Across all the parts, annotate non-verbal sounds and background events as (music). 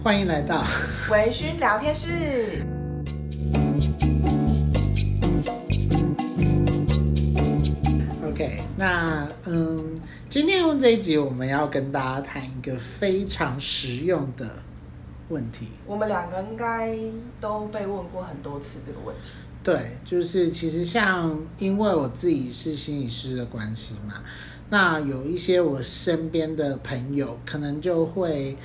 欢迎来到 (laughs) 微醺聊天室。OK，那嗯，今天用这一集我们要跟大家谈一个非常实用的问题。我们两个应该都被问过很多次这个问题。对，就是其实像因为我自己是心理师的关系嘛，那有一些我身边的朋友可能就会。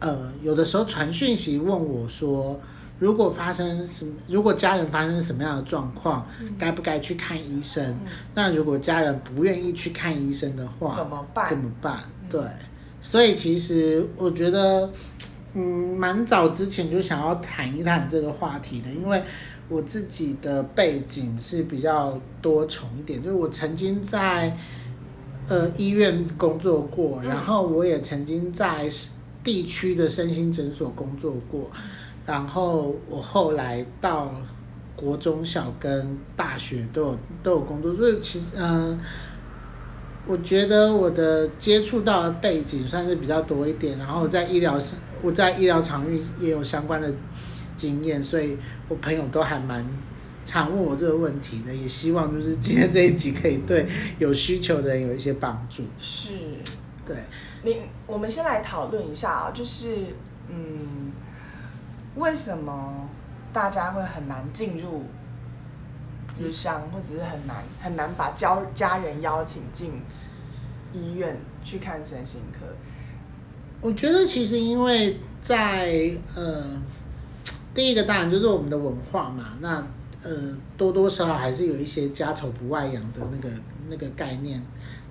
呃，有的时候传讯息问我说，如果发生什么，如果家人发生什么样的状况，嗯、该不该去看医生？嗯、那如果家人不愿意去看医生的话，怎么办？怎么办？对，所以其实我觉得，嗯，蛮早之前就想要谈一谈这个话题的，因为我自己的背景是比较多重一点，就是我曾经在呃医院工作过，然后我也曾经在。地区的身心诊所工作过，然后我后来到国中小跟大学都有都有工作，所以其实嗯、呃，我觉得我的接触到的背景算是比较多一点，然后在医疗我在医疗场域也有相关的经验，所以我朋友都还蛮常问我这个问题的，也希望就是今天这一集可以对有需求的人有一些帮助。是，对。你，我们先来讨论一下啊，就是，嗯，为什么大家会很难进入咨商，或者是很难很难把家家人邀请进医院去看神心科？我觉得其实因为在呃，第一个当然就是我们的文化嘛，那呃多多少少还是有一些家丑不外扬的那个那个概念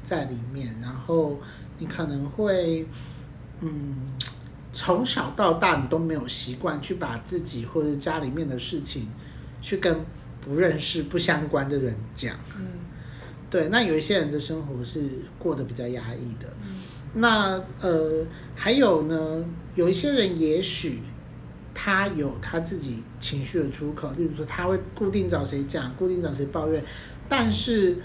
在里面，然后。你可能会，嗯，从小到大你都没有习惯去把自己或者家里面的事情，去跟不认识、不相关的人讲。嗯，对。那有一些人的生活是过得比较压抑的。嗯。那呃，还有呢，有一些人也许他有他自己情绪的出口，例如说他会固定找谁讲，固定找谁抱怨，但是。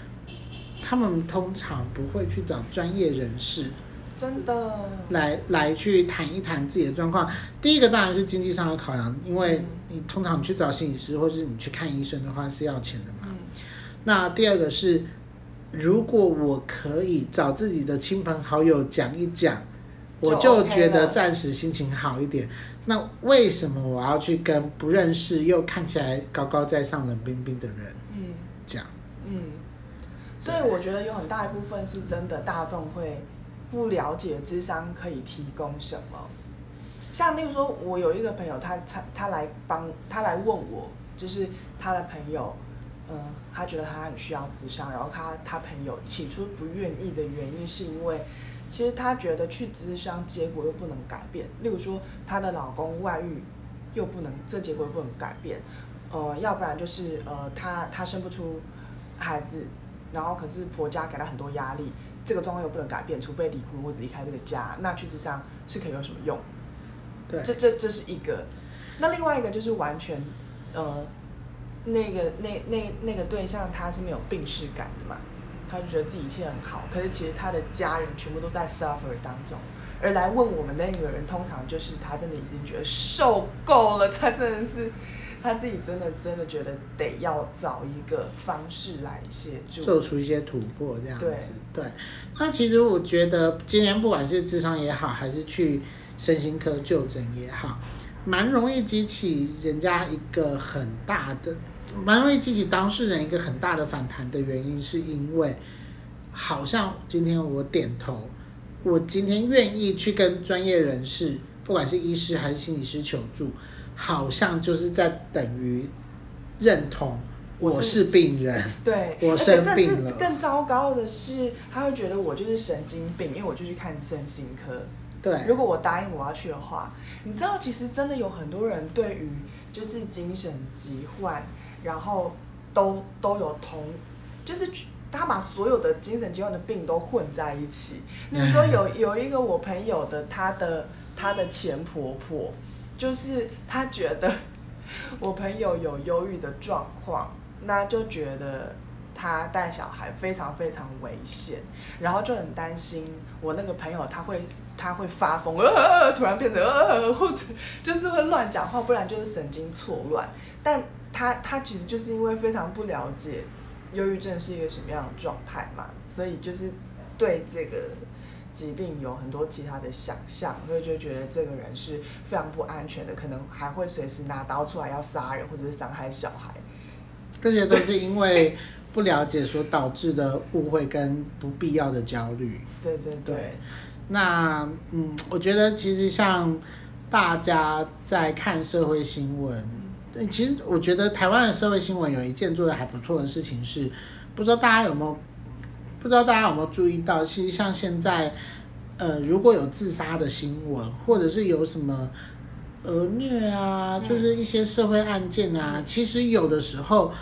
他们通常不会去找专业人士，真的来来去谈一谈自己的状况。第一个当然是经济上的考量，因为你通常去找心理师或者是你去看医生的话是要钱的嘛。嗯、那第二个是，如果我可以找自己的亲朋好友讲一讲，我就觉得暂时心情好一点。那为什么我要去跟不认识又看起来高高在上、冷冰冰的人讲？嗯。嗯所以我觉得有很大一部分是真的，大众会不了解智商可以提供什么。像例如说，我有一个朋友，他他他来帮他来问我，就是他的朋友，嗯，他觉得他很需要智商，然后他他朋友起初不愿意的原因是因为，其实他觉得去咨商结果又不能改变。例如说，她的老公外遇又不能，这结果又不能改变，呃，要不然就是呃，他他生不出孩子。然后可是婆家给他很多压力，这个状况又不能改变，除非离婚或者离开这个家，那去智商是可以有什么用？对，这这这是一个。那另外一个就是完全，呃，那个那那那个对象他是没有病识感的嘛，他就觉得自己一切很好，可是其实他的家人全部都在 suffer 当中，而来问我们那个人，通常就是他真的已经觉得受够了，他真的是。他自己真的真的觉得得要找一个方式来协助，做出一些突破，这样子。对，对。那其实我觉得，今天不管是智商也好，还是去身心科就诊也好，蛮容易激起人家一个很大的，蛮容易激起当事人一个很大的反弹的原因，是因为好像今天我点头，我今天愿意去跟专业人士，不管是医师还是心理师求助。好像就是在等于认同我是病人，对，我生病了。更糟糕的是，他会觉得我就是神经病，因为我就去看身心科。对，如果我答应我要去的话，你知道，其实真的有很多人对于就是精神疾患，然后都都有同，就是他把所有的精神疾患的病都混在一起。比如说有有一个我朋友的，他的他的前婆婆。就是他觉得 (laughs) 我朋友有忧郁的状况，那就觉得他带小孩非常非常危险，然后就很担心我那个朋友他会他会发疯，呃，突然变得呃，或者 (laughs) 就是会乱讲话，不然就是神经错乱。但他他其实就是因为非常不了解忧郁症是一个什么样的状态嘛，所以就是对这个疾病有很多其他的想象，所以就觉得这个人是非常不安全的，可能还会随时拿刀出来要杀人或者是伤害小孩。这些都是因为不了解所导致的误会跟不必要的焦虑。对对对。对那嗯，我觉得其实像大家在看社会新闻，其实我觉得台湾的社会新闻有一件做的还不错的事情是，不知道大家有没有，不知道大家有没有注意到，其实像现在，呃，如果有自杀的新闻，或者是有什么儿虐啊，就是一些社会案件啊，其实有的时候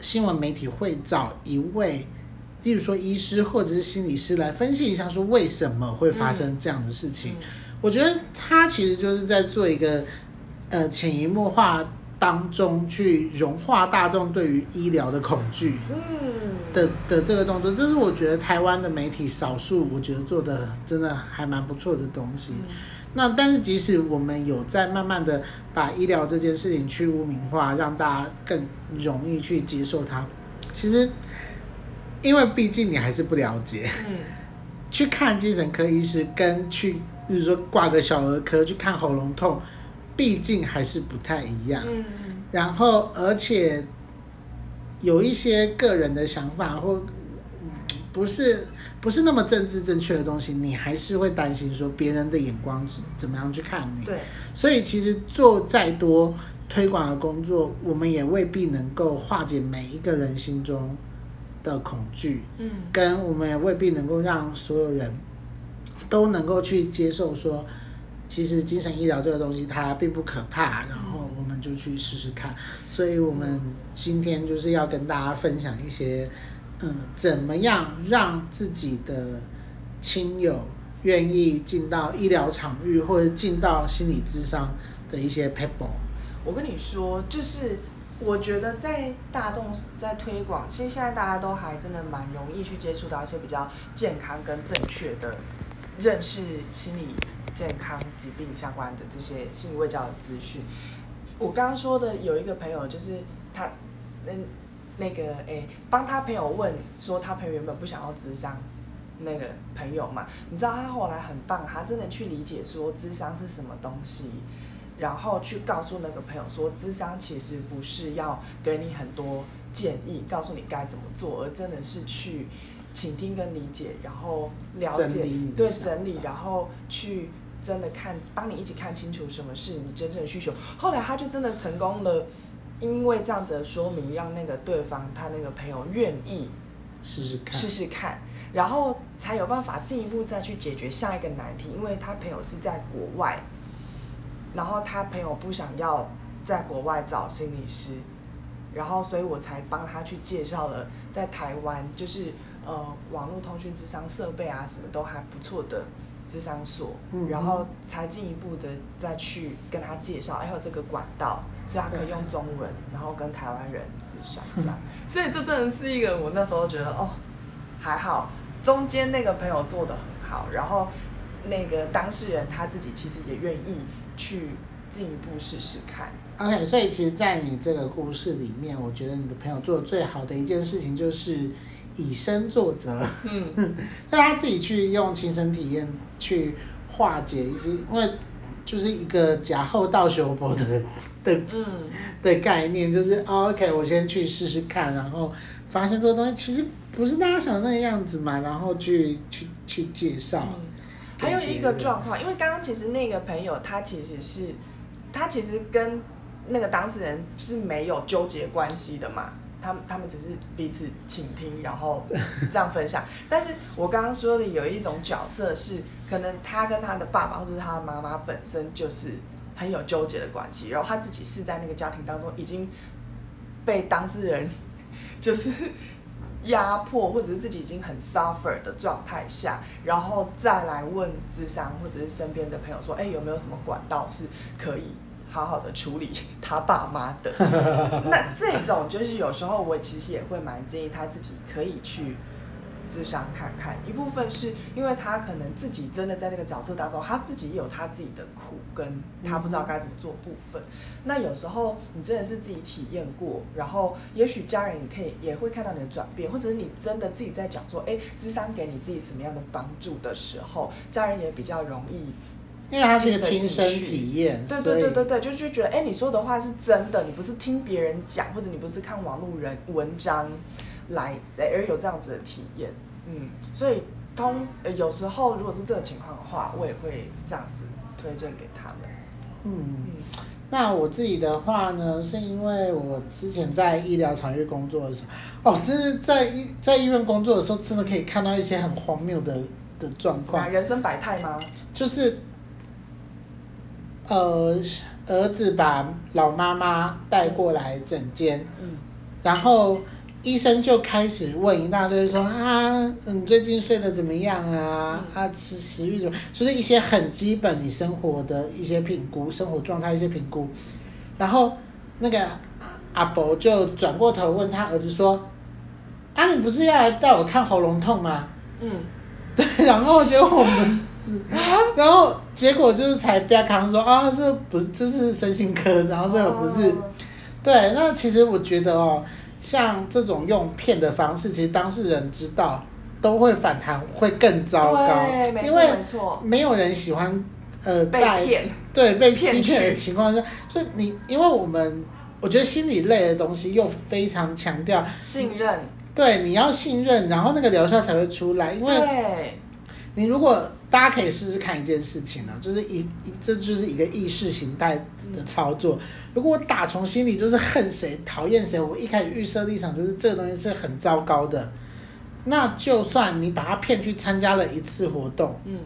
新闻媒体会找一位。例如说，医师或者是心理师来分析一下，说为什么会发生这样的事情。嗯嗯、我觉得他其实就是在做一个呃潜移默化当中去融化大众对于医疗的恐惧的的这个动作。这是我觉得台湾的媒体少数我觉得做的真的还蛮不错的东西。嗯、那但是即使我们有在慢慢的把医疗这件事情去污名化，让大家更容易去接受它，其实。因为毕竟你还是不了解，嗯，去看精神科医师跟去，比如说挂个小儿科去看喉咙痛，毕竟还是不太一样。嗯，然后而且有一些个人的想法或不是不是那么政治正确的东西，你还是会担心说别人的眼光是怎么样去看你。对，所以其实做再多推广的工作，我们也未必能够化解每一个人心中的恐惧，嗯，跟我们也未必能够让所有人都能够去接受说，其实精神医疗这个东西它并不可怕，然后我们就去试试看。所以我们今天就是要跟大家分享一些，嗯，怎么样让自己的亲友愿意进到医疗场域或者进到心理咨商的一些 people。我跟你说，就是。我觉得在大众在推广，其实现在大家都还真的蛮容易去接触到一些比较健康跟正确的认识心理健康疾病相关的这些心理卫教的资讯。我刚刚说的有一个朋友，就是他那那个诶，帮他朋友问说，他朋友原本不想要智商那个朋友嘛，你知道他后来很棒，他真的去理解说智商是什么东西。然后去告诉那个朋友说，智商其实不是要给你很多建议，告诉你该怎么做，而真的是去倾听跟理解，然后了解，对，整理，然后去真的看，帮你一起看清楚什么是你真正的需求。后来他就真的成功了，因为这样子的说明，让那个对方他那个朋友愿意试试看，试试看，然后才有办法进一步再去解决下一个难题，因为他朋友是在国外。然后他朋友不想要在国外找心理师，然后所以我才帮他去介绍了在台湾，就是呃网络通讯智商设备啊什么都还不错的咨商所，嗯、然后才进一步的再去跟他介绍，还有这个管道，所以他可以用中文，然后跟台湾人咨商这样，(laughs) 所以这真的是一个我那时候觉得哦还好，中间那个朋友做的很好，然后那个当事人他自己其实也愿意。去进一步试试看。OK，所以其实，在你这个故事里面，我觉得你的朋友做的最好的一件事情就是以身作则。嗯，(laughs) 让他自己去用亲身体验去化解一些，因为就是一个假后道修佛的的嗯的概念，就是、哦、OK，我先去试试看，然后发现这个东西其实不是大家想的那个样子嘛，然后去去去介绍。嗯还有一个状况，因为刚刚其实那个朋友他其实是，他其实跟那个当事人是没有纠结关系的嘛，他们他们只是彼此倾听，然后 (laughs) 这样分享。但是我刚刚说的有一种角色是，可能他跟他的爸爸或者是他的妈妈本身就是很有纠结的关系，然后他自己是在那个家庭当中已经被当事人 (laughs) 就是。(laughs) 压迫，或者是自己已经很 suffer 的状态下，然后再来问智商或者是身边的朋友说，哎，有没有什么管道是可以好好的处理 (laughs) 他爸妈的？(laughs) 那这种就是有时候我其实也会蛮建议他自己可以去智商看看。一部分是因为他可能自己真的在那个角色当中，他自己也有他自己的苦，跟他不知道该怎么做部分。嗯、那有时候你真的是自己体验过，然后也许家人也可以也会看到你的转变，或者是你真的自己在讲说，哎，智商给你自己什么样的帮助的时候，家人也比较容易。因为他是一个亲身体验，对对对对对，就就觉得哎，你说的话是真的，你不是听别人讲，或者你不是看网络人文章来，而有这样子的体验，嗯，所以通有时候如果是这个情况的话，我也会这样子推荐给他们。嗯，嗯，那我自己的话呢，是因为我之前在医疗场域工作的时候，哦，就是在医在医院工作的时候，真的可以看到一些很荒谬的的状况，人生百态吗？就是。呃，儿子把老妈妈带过来诊间，嗯，然后医生就开始问一大堆，说啊，你最近睡得怎么样啊？啊，吃食欲怎么？就是一些很基本你生活的一些评估，生活状态一些评估。然后那个阿伯就转过头问他儿子说：“啊，你不是要来带我看喉咙痛吗？”嗯，(laughs) 对，然后结果我们。(laughs) 然后结果就是才不要看说啊，这不是这是身心科，然后这个不是，哦、对，那其实我觉得哦，像这种用骗的方式，其实当事人知道都会反弹，会更糟糕，因为没有人喜欢呃在对被欺骗的情况下，就你因为我们我觉得心理类的东西又非常强调信任，对，你要信任，然后那个疗效才会出来，因为你如果。大家可以试试看一件事情呢，就是一这就是一个意识形态的操作。如果我打从心里就是恨谁、讨厌谁，我一开始预设立场就是这个东西是很糟糕的，那就算你把他骗去参加了一次活动，嗯，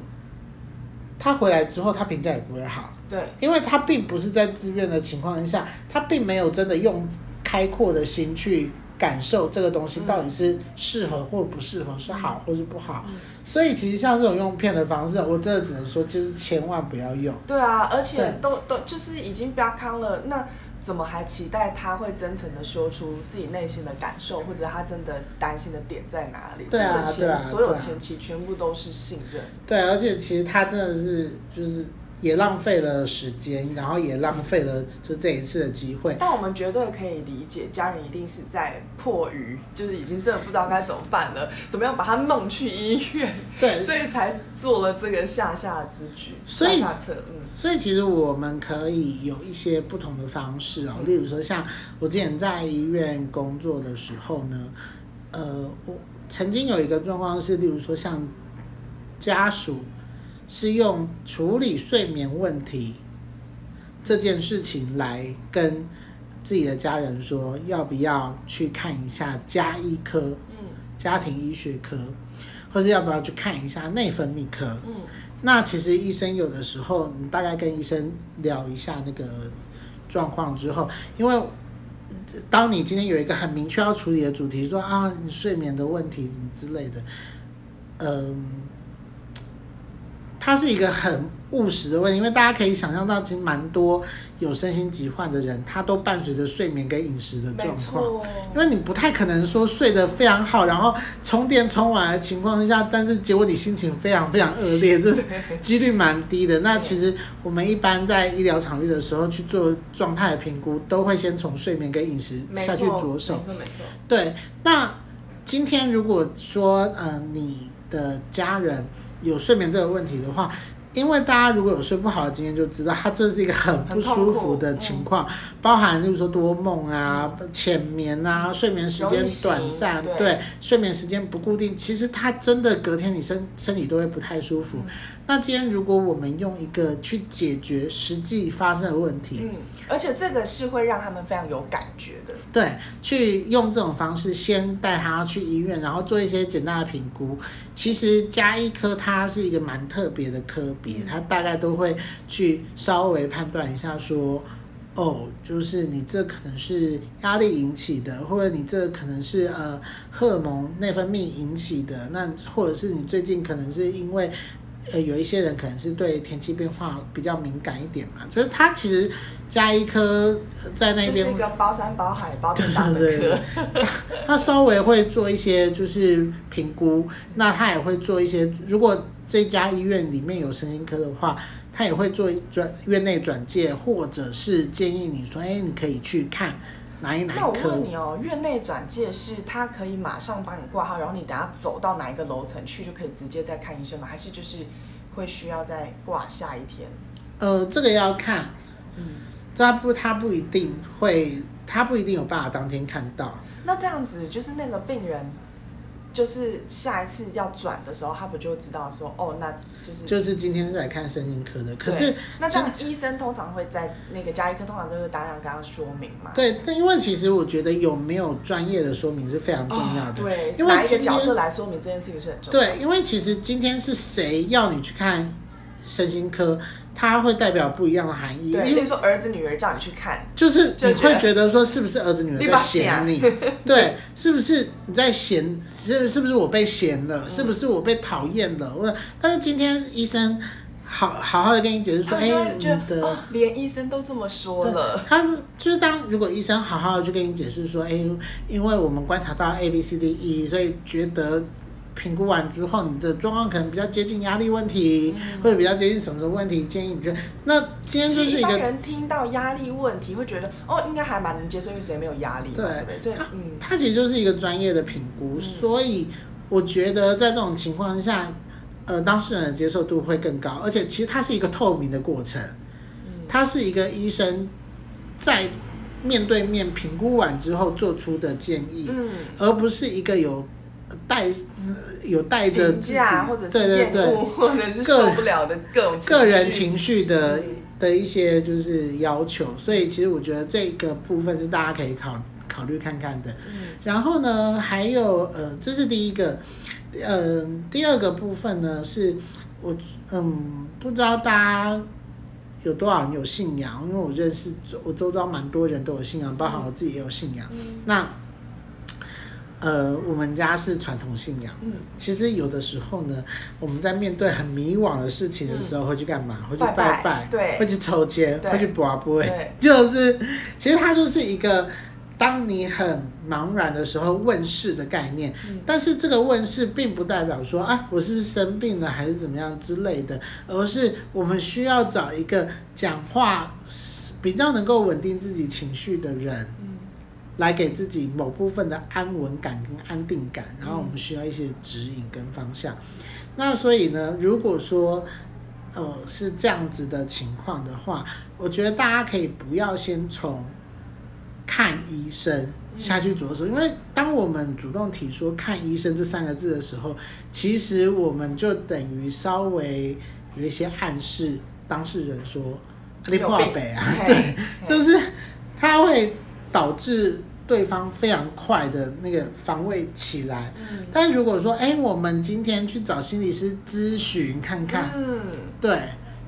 他回来之后他评价也不会好，对，因为他并不是在自愿的情况下，他并没有真的用开阔的心去。感受这个东西到底是适合或不适合，是好或是不好，所以其实像这种用骗的方式，我真的只能说，就是千万不要用。对啊，而且都都就是已经标康了，那怎么还期待他会真诚的说出自己内心的感受，或者他真的担心的点在哪里？对啊，对啊，所有前期全部都是信任。对，而且其实他真的是就是。也浪费了时间，然后也浪费了就这一次的机会。但我们绝对可以理解，家人一定是在迫于，就是已经真的不知道该怎么办了，怎么样把他弄去医院？对，所以才做了这个下下之举。所以，下下策，嗯，所以其实我们可以有一些不同的方式哦，例如说像我之前在医院工作的时候呢，呃，我曾经有一个状况是，例如说像家属。是用处理睡眠问题这件事情来跟自己的家人说，要不要去看一下家医科，嗯，家庭医学科，或者要不要去看一下内分泌科，嗯，那其实医生有的时候，你大概跟医生聊一下那个状况之后，因为当你今天有一个很明确要处理的主题，说啊，你睡眠的问题什么之类的，嗯。它是一个很务实的问题，因为大家可以想象到，其实蛮多有身心疾患的人，他都伴随着睡眠跟饮食的状况。因为你不太可能说睡得非常好，然后充电充完的情况下，但是结果你心情非常非常恶劣，这几率蛮低的。那其实我们一般在医疗场域的时候去做状态的评估，都会先从睡眠跟饮食下去着手。没错，没错。对，那今天如果说，嗯、呃，你的家人。有睡眠这个问题的话，因为大家如果有睡不好的经验，就知道它这是一个很不舒服的情况，嗯、包含就是说多梦啊、浅眠啊、睡眠时间短暂，对，对，睡眠时间不固定，其实它真的隔天你身身体都会不太舒服。嗯、那今天如果我们用一个去解决实际发生的问题，嗯，而且这个是会让他们非常有感觉的，对，去用这种方式先带他去医院，然后做一些简单的评估。其实加医科它是一个蛮特别的科别，它大概都会去稍微判断一下说，哦，就是你这可能是压力引起的，或者你这可能是呃荷尔蒙内分泌引起的，那或者是你最近可能是因为呃，有一些人可能是对天气变化比较敏感一点嘛，就是他其实加医科在那边就是一个包山包海包天大的科，(laughs) 他稍微会做一些就是评估，那他也会做一些，如果这家医院里面有神经科的话，他也会做转院内转介，或者是建议你说，哎，你可以去看。哪一哪一？那我问你哦，院内转介是他可以马上帮你挂号，然后你等下走到哪一个楼层去就可以直接再看医生吗？还是就是会需要再挂下一天？呃，这个要看，嗯，他不他不一定会，他不一定有办法当天看到。那这样子就是那个病人。就是下一次要转的时候，他不就知道说，哦，那就是就是今天是来看身心科的。可是那这样医生通常会在那个加医科通常都会当然跟他说明嘛。对，那因为其实我觉得有没有专业的说明是非常重要的。哦、对，因为哪一个角色来说明这件事情是很重要的。对，因为其实今天是谁要你去看身心科？他会代表不一样的含义。对，比如说儿子女儿叫你去看，就是你会觉得说是不是儿子女儿在嫌你？你 (laughs) 对，是不是你在嫌？是是不是我被嫌了？嗯、是不是我被讨厌了？我但是今天医生好好好的跟你解释说，哎、欸，你的、哦、连医生都这么说了。他就是当如果医生好好的去跟你解释说，哎、欸，因为我们观察到 A B C D E，所以觉得。评估完之后，你的状况可能比较接近压力问题，嗯、或者比较接近什么的问题，建议你觉得那今天就是一个人听到压力问题会觉得哦，应该还蛮能接受，因为谁没有压力？对，对不对？所以，嗯，他其实就是一个专业的评估，嗯、所以我觉得在这种情况下，呃，当事人的接受度会更高，而且其实它是一个透明的过程，嗯，它是一个医生在面对面评估完之后做出的建议，嗯，而不是一个有。带有带着自己或者是厌恶或者是受不了的各种个人情绪的的一些就是要求，所以其实我觉得这个部分是大家可以考考虑看看的。然后呢，还有呃，这是第一个，嗯、呃，第二个部分呢是我嗯，不知道大家有多少人有信仰，因为我认识我周遭蛮多人都有信仰，包含我自己也有信仰。那呃，我们家是传统信仰。嗯，其实有的时候呢，我们在面对很迷惘的事情的时候，会去干嘛？会去拜拜，拜对，会去抽签，会去卜卦，就是，其实它就是一个，当你很茫然的时候问世的概念。嗯，但是这个问世并不代表说啊，我是不是生病了，还是怎么样之类的，而是我们需要找一个讲话比较能够稳定自己情绪的人。来给自己某部分的安稳感跟安定感，然后我们需要一些指引跟方向。那所以呢，如果说呃是这样子的情况的话，我觉得大家可以不要先从看医生下去着手，因为当我们主动提出看医生这三个字的时候，其实我们就等于稍微有一些暗示当事人说你破北啊，(laughs) 对，就是他会。导致对方非常快的那个防卫起来，嗯、但如果说，哎、欸，我们今天去找心理师咨询看看，嗯，对，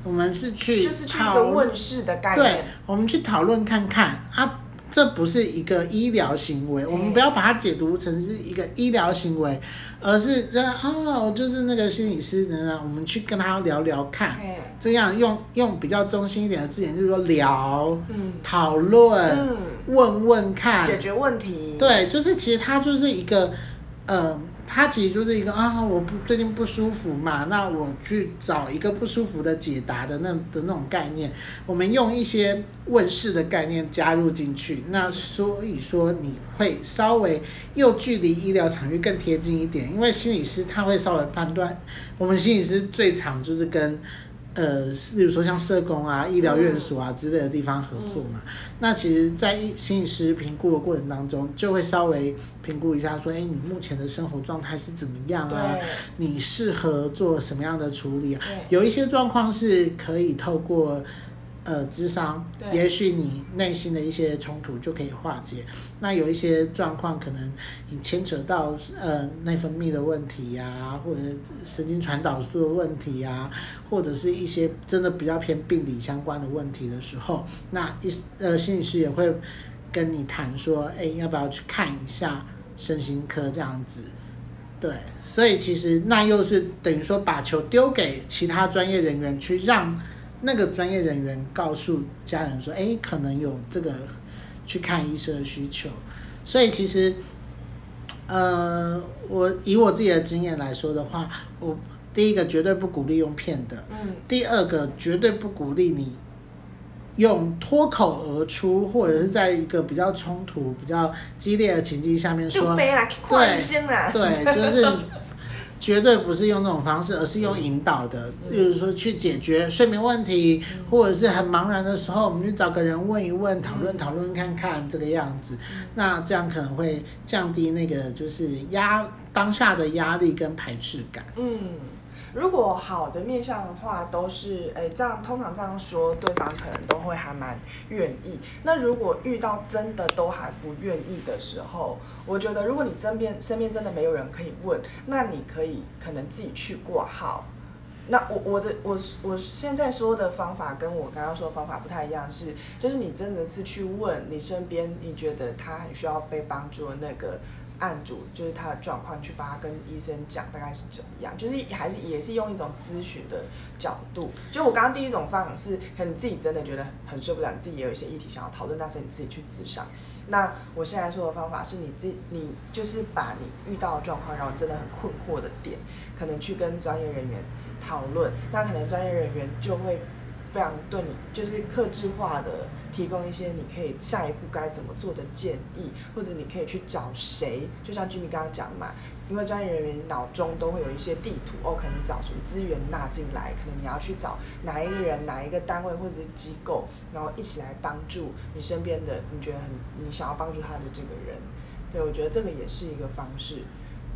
我们是去就是去一个问世的概念，对，我们去讨论看看。啊。这不是一个医疗行为，我们不要把它解读成是一个医疗行为，而是这哦，就是那个心理师等等，我们去跟他聊聊看，这样用用比较中心一点的字眼，就是说聊，嗯，讨论，嗯，问问看，解决问题，对，就是其实它就是一个，嗯、呃。他其实就是一个啊，我不最近不舒服嘛，那我去找一个不舒服的解答的那的那种概念，我们用一些问世的概念加入进去，那所以说你会稍微又距离医疗场域更贴近一点，因为心理师他会稍微判断，我们心理师最常就是跟。呃，例如说像社工啊、医疗院所啊之类的地方合作嘛，嗯、那其实，在心理师评估的过程当中，就会稍微评估一下，说，哎、欸，你目前的生活状态是怎么样啊？你适合做什么样的处理啊？有一些状况是可以透过。呃，智商，也许你内心的一些冲突就可以化解。那有一些状况，可能你牵扯到呃内分泌的问题呀、啊，或者神经传导素的问题呀、啊，或者是一些真的比较偏病理相关的问题的时候，那一呃心理师也会跟你谈说，哎，要不要去看一下身心科这样子。对，所以其实那又是等于说把球丢给其他专业人员去让那个专业人员告诉家人说，哎，可能有这个去看医生的需求。所以其实，呃，我以我自己的经验来说的话，我第一个绝对不鼓励用骗的，嗯，第二个绝对不鼓励你。用脱口而出，或者是在一个比较冲突、比较激烈的情境下面说，对，对，就是绝对不是用这种方式，而是用引导的，例如说去解决睡眠问题，或者是很茫然的时候，我们去找个人问一问，讨论讨论看看这个样子，那这样可能会降低那个就是压当下的压力跟排斥感。嗯。如果好的面相的话，都是诶这样，通常这样说，对方可能都会还蛮愿意。那如果遇到真的都还不愿意的时候，我觉得如果你身边身边真的没有人可以问，那你可以可能自己去挂号。那我我的我我现在说的方法跟我刚刚说的方法不太一样，是就是你真的是去问你身边你觉得他很需要被帮助的那个。案主就是他的状况，去把他跟医生讲大概是怎么样，就是还是也是用一种咨询的角度。就我刚刚第一种方法是，可能你自己真的觉得很受不了，你自己也有一些议题想要讨论，那时候你自己去咨商。那我现在说的方法是你自你就是把你遇到的状况，然后真的很困惑的点，可能去跟专业人员讨论，那可能专业人员就会非常对你就是客制化的。提供一些你可以下一步该怎么做的建议，或者你可以去找谁，就像 Jimmy 刚刚讲嘛，因为专业人员脑中都会有一些地图哦，可能找什么资源纳进来，可能你要去找哪一个人、哪一个单位或者是机构，然后一起来帮助你身边的你觉得很你想要帮助他的这个人。对，我觉得这个也是一个方式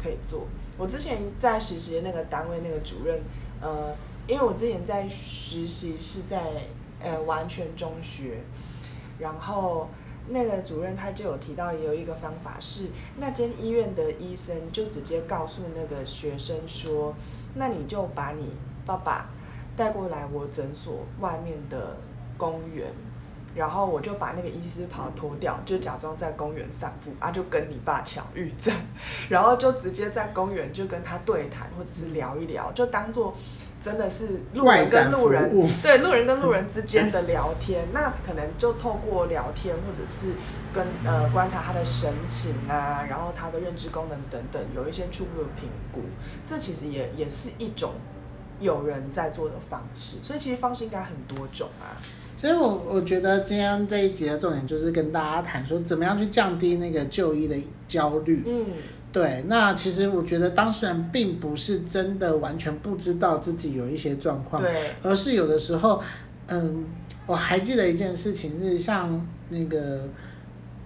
可以做。我之前在实习的那个单位那个主任，呃，因为我之前在实习是在呃完全中学。然后那个主任他就有提到，也有一个方法是，那间医院的医生就直接告诉那个学生说，那你就把你爸爸带过来我诊所外面的公园，然后我就把那个医师袍脱掉，就假装在公园散步啊，就跟你爸巧遇这样，(laughs) 然后就直接在公园就跟他对谈或者是聊一聊，就当做。真的是路人跟路人，对路人跟路人之间的聊天，(laughs) 那可能就透过聊天，或者是跟呃观察他的神情啊，然后他的认知功能等等，有一些初步的评估，这其实也也是一种有人在做的方式，所以其实方式应该很多种啊。所以我我觉得今天这一集的重点就是跟大家谈说，怎么样去降低那个就医的焦虑。嗯。对，那其实我觉得当事人并不是真的完全不知道自己有一些状况，对，而是有的时候，嗯，我还记得一件事情是像那个，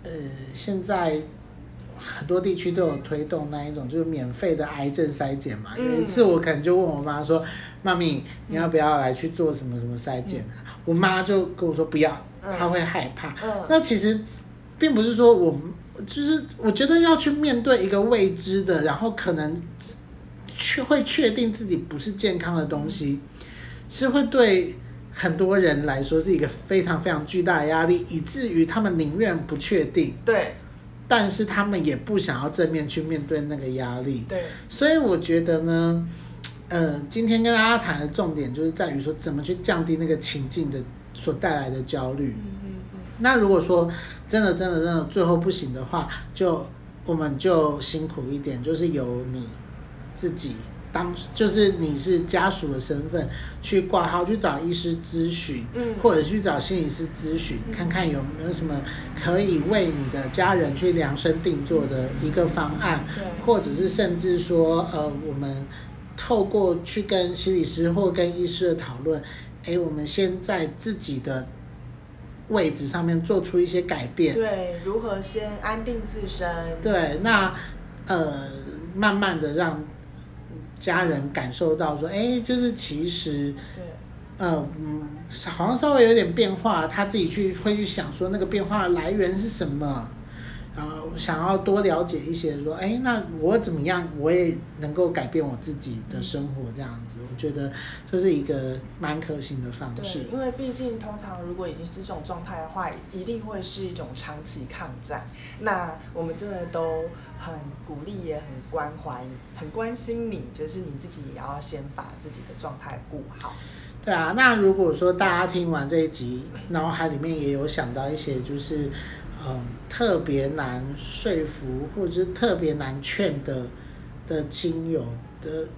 呃，现在很多地区都有推动那一种就是免费的癌症筛检嘛。嗯、有一次我可能就问我妈说：“妈咪，你要不要来去做什么什么筛检？”嗯、我妈就跟我说：“不要，她会害怕。嗯”那其实并不是说我们。就是我觉得要去面对一个未知的，然后可能确会确定自己不是健康的东西，是会对很多人来说是一个非常非常巨大的压力，以至于他们宁愿不确定。对。但是他们也不想要正面去面对那个压力。对。所以我觉得呢，呃，今天跟大家谈的重点就是在于说，怎么去降低那个情境的所带来的焦虑。那如果说真的真的真的最后不行的话，就我们就辛苦一点，就是由你自己当，就是你是家属的身份去挂号去找医师咨询，嗯，或者去找心理师咨询，看看有没有什么可以为你的家人去量身定做的一个方案，对，或者是甚至说呃，我们透过去跟心理师或跟医师的讨论，哎，我们先在自己的。位置上面做出一些改变，对，如何先安定自身？对，那呃，慢慢的让家人感受到说，哎，就是其实，对，呃，嗯，好像稍微有点变化，他自己去会去想说那个变化的来源是什么，然后想要多了解一些，说，哎，那我怎么样，我也能够改变我自己的生活，这样子，我觉得这是一个蛮可行的方式。对，因为毕竟通常如果已经是这种状态的话，一定会是一种长期抗战。那我们真的都很鼓励，也很关怀，很关心你，就是你自己也要先把自己的状态顾好。对啊，那如果说大家听完这一集，脑海里面也有想到一些，就是。嗯，特别难说服或者是特别难劝的的亲友的，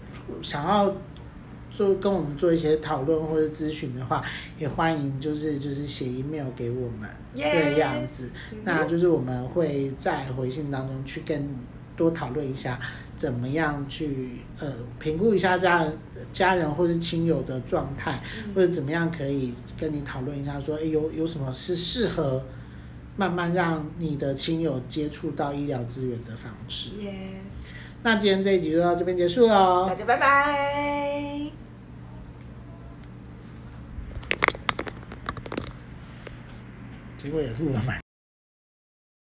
想要做跟我们做一些讨论或者咨询的话，也欢迎就是就是写 email 给我们，Yes. 这样子，那就是我们会在回信当中去跟多讨论一下，怎么样去呃评估一下家人家人或者亲友的状态，或者怎么样可以跟你讨论一下说，说、欸、有有什么是适合。慢慢让你的亲友接触到医疗资源的方式。Yes。那今天这一集就到这边结束喽。大家拜拜。结果也录了蛮。